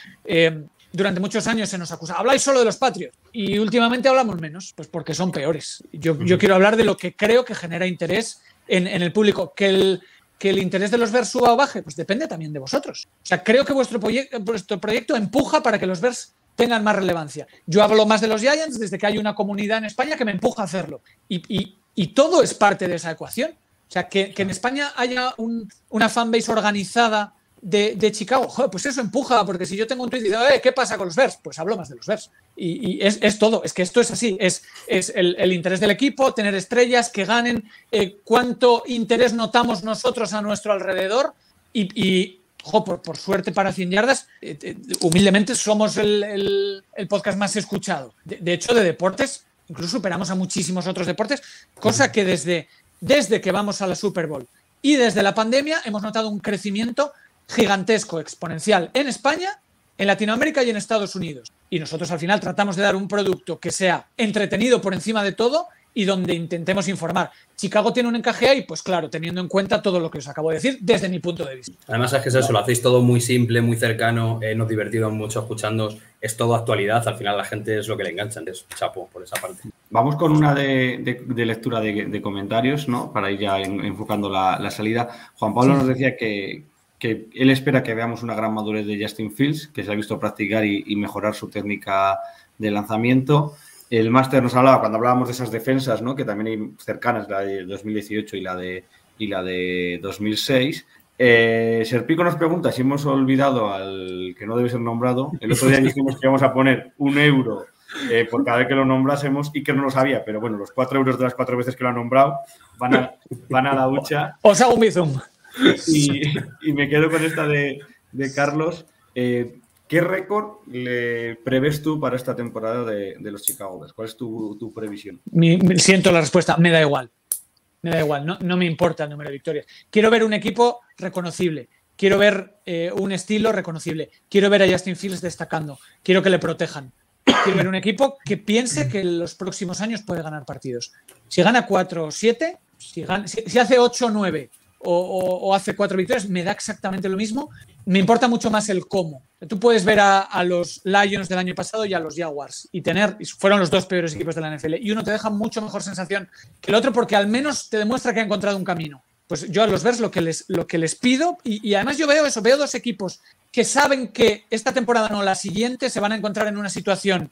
durante muchos años se nos acusa, habláis solo de los Patriots y últimamente hablamos menos, pues porque son peores. Yo, yo quiero hablar de lo que creo que genera interés en, en el público. Que el, que el interés de los Bears suba o baje, pues depende también de vosotros. O sea, creo que vuestro, proye- vuestro proyecto empuja para que los Bears tengan más relevancia. Yo hablo más de los Giants desde que hay una comunidad en España que me empuja a hacerlo. Y, y- y todo es parte de esa ecuación. O sea, que, que en España haya un- una fanbase organizada de, Chicago, joder, pues eso empuja, porque si yo tengo un tweet y digo, ¿qué pasa con los Bears? Pues hablo más de los Bears. Y, es, todo, es que esto es así, es, el, interés del equipo, tener estrellas que ganen, eh, cuánto interés notamos nosotros a nuestro alrededor y, por, suerte para 100 yardas, eh, eh, humildemente somos el, podcast más escuchado. De, de hecho, de deportes, incluso superamos a muchísimos otros deportes, cosa que desde, desde que vamos a la Super Bowl y desde la pandemia hemos notado un crecimiento gigantesco, exponencial en España, en Latinoamérica y en Estados Unidos. Y nosotros al final tratamos de dar un producto que sea entretenido por encima de todo y donde intentemos informar. Chicago tiene un encaje ahí, pues claro, teniendo en cuenta todo lo que os acabo de decir desde mi punto de vista. Además es que es eso, lo hacéis todo muy simple, muy cercano, eh, nos divertimos mucho escuchándoos, es todo actualidad, al final la gente es lo que le engancha, entonces chapo por esa parte. Vamos con una de, de- de lectura de, de comentarios, ¿no? Para ir ya en- enfocando la, la salida. Juan Pablo Sí. nos decía que, que él espera que veamos una gran madurez de Justin Fields, que se ha visto practicar y, mejorar su técnica de lanzamiento. El máster nos hablaba, cuando hablábamos de esas defensas, ¿no? Que también hay cercanas, la de 2018 y la de, y la de 2006. Eh, Serpico nos pregunta si hemos olvidado al que no debe ser nombrado. El otro día dijimos que íbamos a poner un euro eh, por cada vez que lo nombrásemos y que no lo sabía, pero bueno, los cuatro euros de las cuatro veces que lo ha nombrado van a, van a la hucha. Os hago un bizum. Y, me quedo con esta de, Carlos. Eh, ¿Qué récord le prevés tú para esta temporada de, los Chicago Bears? ¿Cuál es tu, previsión? Siento la respuesta, me da igual. Me da igual, no, me importa el número de victorias. Quiero ver un equipo reconocible. Quiero ver eh, un estilo reconocible. Quiero ver a Justin Fields destacando. Quiero que le protejan. Quiero ver un equipo que piense que en los próximos años puede ganar partidos. Si gana 4 o 7, si, gana- si- si hace 8 o 9 o, hace 4 victorias, me da exactamente lo mismo. Me importa mucho más el cómo. Tú puedes ver a, los Lions del año pasado y a los Jaguars y tener, fueron los dos peores equipos de la NFL, y uno te deja mucho mejor sensación que el otro porque al menos te demuestra que ha encontrado un camino. Pues yo a los Bears lo que les, lo que les pido, y, además yo veo eso, veo dos equipos que saben que esta temporada no, la siguiente se van a encontrar en una situación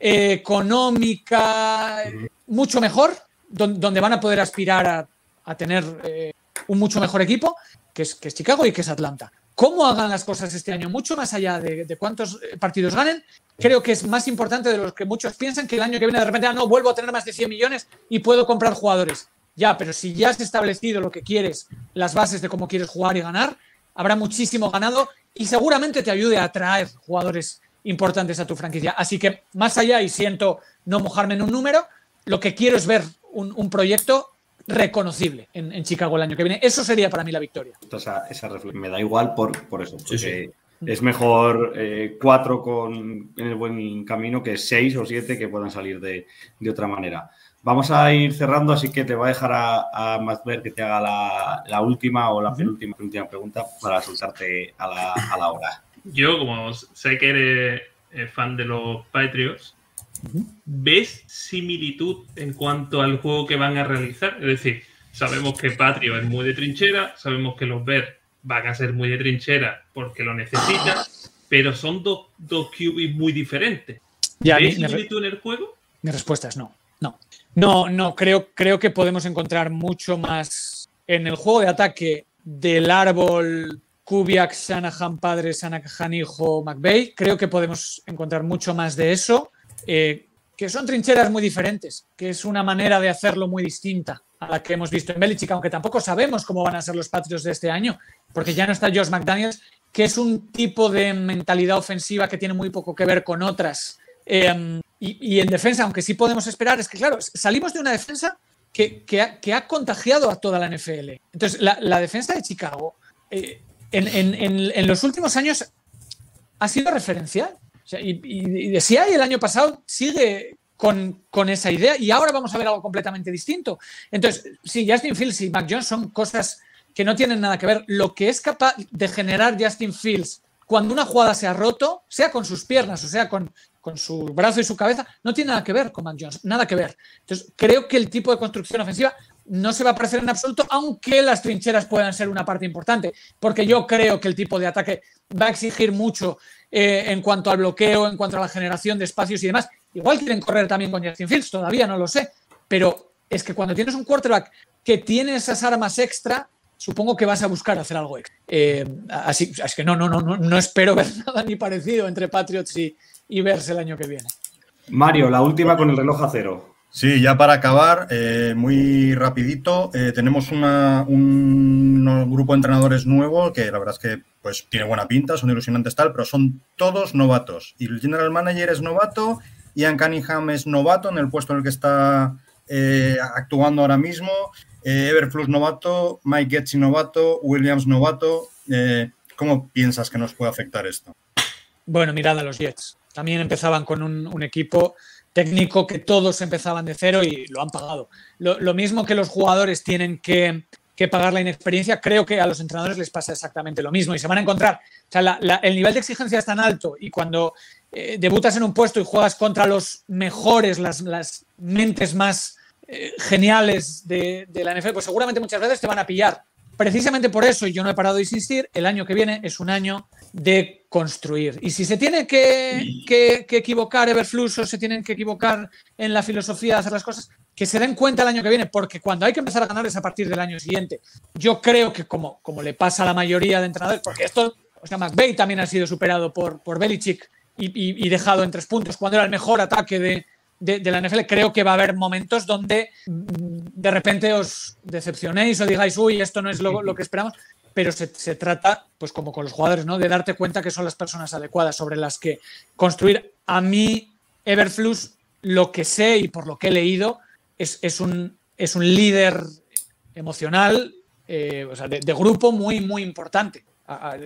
eh, económica eh, mucho mejor, don- donde van a poder aspirar a, a tener eh, un mucho mejor equipo, que es, que Chicago y que es Atlanta. Cómo hagan las cosas este año, mucho más allá de, de cuántos eh, partidos ganen, creo que es más importante de lo que muchos piensan que el año que viene de repente, ah, no, vuelvo a tener más de 100 millones y puedo comprar jugadores. Ya, pero si ya has establecido lo que quieres, las bases de cómo quieres jugar y ganar, habrá muchísimo ganado y seguramente te ayude a atraer jugadores importantes a tu franquicia. Así que más allá, y siento no mojarme en un número, lo que quiero es ver un proyecto reconocible en, en Chicago el año que viene. Eso sería para mí la victoria. Esa, esa. Me da igual por, por eso. Sí, Es mejor eh, cuatro con, en el buen camino que seis o siete que puedan salir de, de otra manera. Vamos a ir cerrando, así que te voy a dejar a, a Masber que te haga la, la última o la penúltima, penúltima pregunta para soltarte a la, a la hora. Yo, como sé que eres eh, fan de los Patriots, ¿ves similitud en cuanto al juego que van a realizar? Es decir, sabemos que Patrio es muy de trinchera, sabemos que los Ver van a ser muy de trinchera porque lo necesitan, pero son dos, dos muy diferentes. Ya, ¿Ves similitud en el juego? Mi respuesta es no. No. No, no, creo, creo que podemos encontrar mucho más en el juego de ataque del árbol Kubiak, Shanahan padre, Shanahan hijo, McVeigh. Creo que podemos encontrar mucho más de eso. Eh, que son trincheras muy diferentes, que es una manera de hacerlo muy distinta a la que hemos visto en Belichick, aunque tampoco sabemos cómo van a ser los Patriots de este año, porque ya no está Josh McDaniels, que es un tipo de mentalidad ofensiva que tiene muy poco que ver con otras. Eh, y, en defensa, aunque sí podemos esperar, es que claro, salimos de una defensa que, ha, contagiado a toda la NFL. Entonces, la, defensa de Chicago eh, en- en los últimos años ha sido referencial. Y, y, y de CI el año pasado sigue con, con esa idea y ahora vamos a ver algo completamente distinto. Entonces, sí, Justin Fields y Mac Jones son cosas que no tienen nada que ver. Lo que es capaz de generar Justin Fields cuando una jugada se ha roto, sea con sus piernas o sea con, con su brazo y su cabeza, no tiene nada que ver con Mac Jones, nada que ver. Entonces, creo que el tipo de construcción ofensiva no se va a parecer en absoluto, aunque las trincheras puedan ser una parte importante, porque yo creo que el tipo de ataque va a exigir mucho eh, en cuanto al bloqueo, en cuanto a la generación de espacios y demás. Igual quieren correr también con Justin Fields, todavía no lo sé, pero es que cuando tienes un quarterback que tiene esas armas extra, supongo que vas a buscar hacer algo extra. Eh, así es que no, no, no, no, no espero ver nada ni parecido entre Patriots y, y Bears el año que viene. Mario, la última con el reloj a cero. Sí, ya para acabar, eh, muy rapidito, eh, tenemos una- un, un grupo de entrenadores nuevo que la verdad es que pues tiene buena pinta, son ilusionantes tal, pero son todos novatos. Y el general manager es novato, Ian Cunningham es novato en el puesto en el que está eh, actuando ahora mismo, eh, Everflux novato, Mike Getzi novato, Williams novato. Eh, ¿Cómo piensas que nos puede afectar esto? Bueno, mirad a los Jets. También empezaban con un, equipo técnico que todos empezaban de cero y lo han pagado. Lo mismo que los jugadores tienen que, que pagar la inexperiencia, creo que a los entrenadores les pasa exactamente lo mismo y se van a encontrar. O sea, la- la- el nivel de exigencia es tan alto y cuando eh, debutas en un puesto y juegas contra los mejores, las, las mentes más eh, geniales de, de la NFL, pues seguramente muchas veces te van a pillar. Precisamente por eso, y yo no he parado de insistir, el año que viene es un año de construir. Y si se tiene que, que- que equivocar Everflux o se tienen que equivocar en la filosofía de hacer las cosas, que se den cuenta el año que viene, porque cuando hay que empezar a ganar es a partir del año siguiente. Yo creo que como, como le pasa a la mayoría de entrenadores, porque esto, o sea, McVay también ha sido superado por, por Belichick y, y- dejado en tres puntos, cuando era el mejor ataque de, de- de la NFL, creo que va a haber momentos donde mm, de repente os decepcionéis o digáis, uy, esto no es lo, lo que esperamos, pero se, se trata, pues como con los jugadores, ¿no? De darte cuenta que son las personas adecuadas sobre las que construir. A mí, Everflux, lo que sé y por lo que he leído, es, es un, es un líder emocional, eh, o sea, de, grupo muy, muy importante.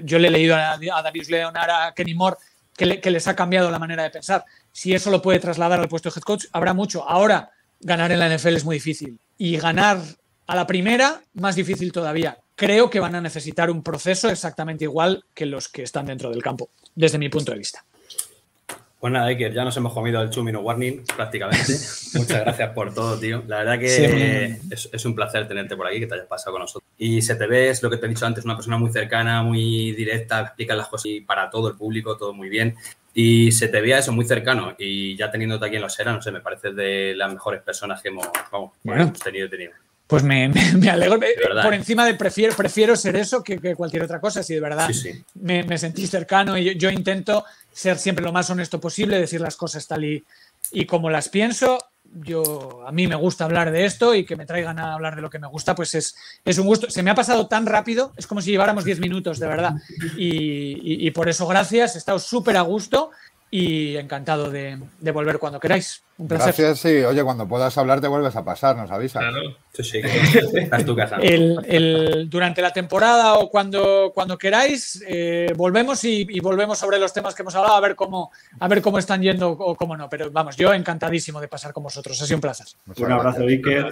Yo le he leído a, a Darius Leonard, a Kenny Moore, que, le- que les ha cambiado la manera de pensar. Si eso lo puede trasladar al puesto de head coach, habrá mucho. Ahora, ganar en la NFL es muy difícil. Y ganar a la primera, más difícil todavía. Creo que van a necesitar un proceso exactamente igual que los que están dentro del campo, desde mi punto de vista. Pues nada, Iker, ya nos hemos comido el Chumino Warning prácticamente. Muchas gracias por todo, tío. La verdad que Sí. es, es un placer tenerte por aquí, que te hayas pasado con nosotros. Y se te ve, es lo que te he dicho antes, una persona muy cercana, muy directa, explica las cosas y para todo el público, todo muy bien. Y se te veía eso muy cercano. Y ya teniéndote aquí en la Osera, no sé, me parece de las mejores personas que hemos, vamos, Bueno. hemos tenido. Pues me, me- me alegro. verdad, Por ¿eh? encima de prefiero, prefiero ser eso que, que cualquier otra cosa, si de verdad Sí, sí. me, me sentí cercano y yo, yo intento ser siempre lo más honesto posible, decir las cosas tal y, como las pienso. Yo, a mí me gusta hablar de esto y que me traigan a hablar de lo que me gusta, pues es, es un gusto. Se me ha pasado tan rápido, es como si lleváramos 10 minutos, de verdad. Y, y- y por eso, gracias, he estado súper a gusto y encantado de, de volver cuando queráis. Un placer. Gracias, sí. Oye, cuando puedas hablar te vuelves a pasar, nos avisas. Claro. Sí, sí, que esta es tu casa. el, el- durante la temporada o cuando, cuando queráis, eh, volvemos y, y volvemos sobre los temas que hemos hablado a ver cómo, a ver cómo están yendo o cómo no. Pero vamos, yo encantadísimo de pasar con vosotros. Ha sido un placer. Muchas Un abrazo. Iker.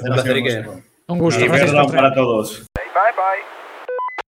Un. Un gusto. Y perdón para todos. Bye bye.